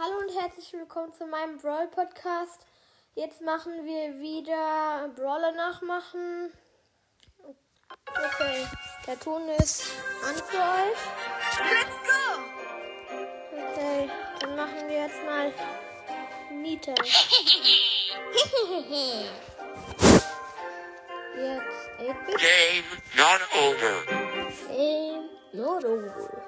Hallo und herzlich willkommen zu meinem Brawl Podcast. Jetzt machen wir wieder Brawler nachmachen. Okay, der Ton ist an für euch. Let's go! Okay, dann machen wir jetzt mal Nita. Jetzt 8-Bit. Game not over. Game not over.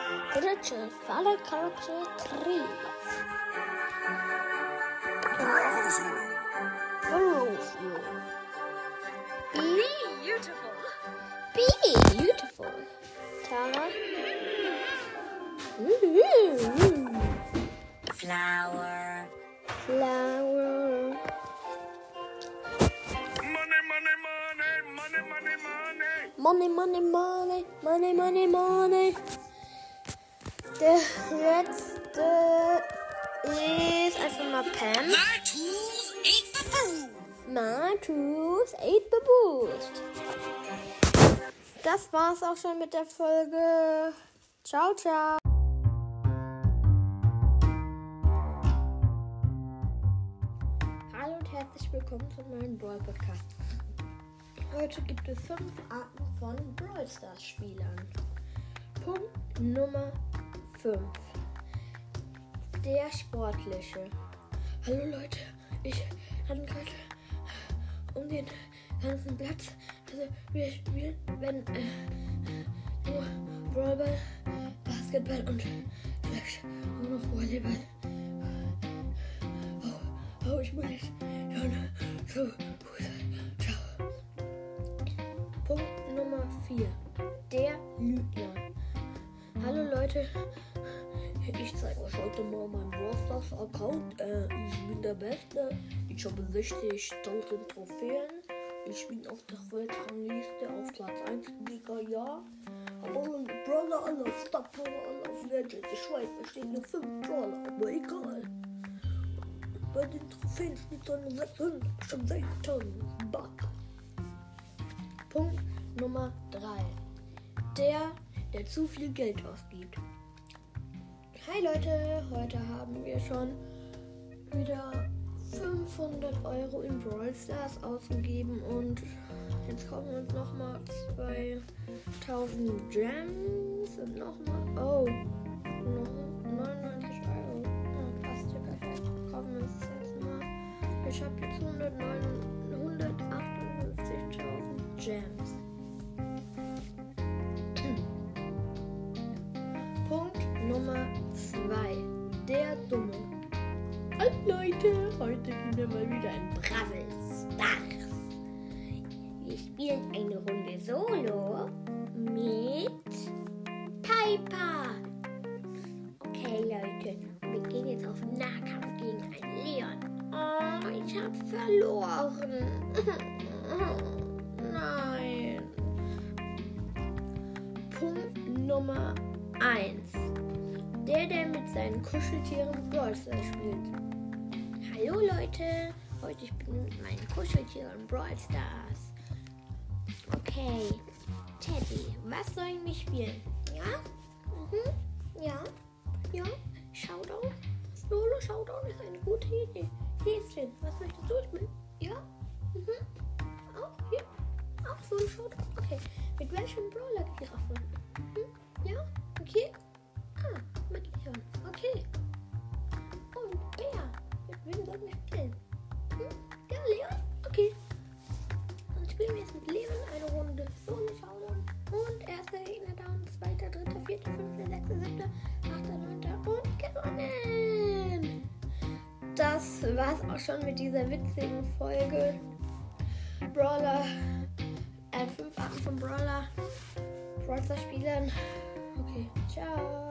Potential Falle Charakter 3. Rose Be Beautiful! Be beautiful. Tara. Ooh. Flower. Flower. Money, money, money, money, money, money. Money, money, money, money, money, money. Der letzte ist einfach mal Pam. My tools ain't the food! My Truth 8 Beboost. Das war's auch schon mit der Folge. Ciao, ciao. Hallo und herzlich willkommen zu meinem Brawl Podcast. Heute gibt es fünf Arten von Brawl Stars Spielern. Punkt Nummer 5. Der Sportliche. Hallo Leute, ich hatte gerade um den ganzen Platz. Also wir spielen, wenn äh, nur Brawlball, Basketball und vielleicht auch noch Volleyball. Oh, oh ich muss jetzt schon so gut sein. Ciao. Punkt Nummer 4. Der Lügner. Hallo Leute, heute mal meinen Brawl Stars Account. Äh, ich bin der Beste. Ich habe 60.000 Trophäen. Ich bin auf der Weltrangliste auf Platz 1 Liga, ja. Aber Brawler alle auf Star Power, alle auf Legend. Ich weiß, da stehen nur 5 Brawler, aber egal. Bei den Trophäen steht so nur 600, schon 60.000. Buck. Punkt Nummer 3. Der, der zu viel Geld ausgibt. Hi Leute, heute haben wir schon wieder 500 Euro in Brawl Stars ausgegeben und jetzt kommen uns nochmal 2000 Gems und nochmal, oh, noch 99 Euro. Ja, passt ja perfekt. Kaufen wir uns das jetzt mal. Ich habe jetzt 109 158.000 Gems. Nummer 2. Der Dumme. Hallo Leute, heute gehen wir mal wieder in Bravel Stars. Wir spielen eine Runde Solo mit Piper. Okay Leute, wir gehen jetzt auf Nahkampf gegen einen Leon. Oh, ich habe verloren. Nein. Punkt Nummer 1. Der, der mit seinen Kuscheltieren Brawl Stars spielt. Hallo Leute, heute ich bin mit meinen Kuscheltieren Brawl Stars. Okay, Teddy, was sollen wir spielen? Ja? Mhm. Ja? Ja? Showdown? Solo Showdown ist eine gute Idee. Häschen, was möchtest du spielen? Ja? Mhm. Auch hier? Auch Solo Showdown? Okay. Siebter, achter, neunter und gewonnen. Das war's auch schon mit dieser witzigen Folge. Brawler, äh, fünf Arten von Brawler, Brawler Spielern. Okay, ciao.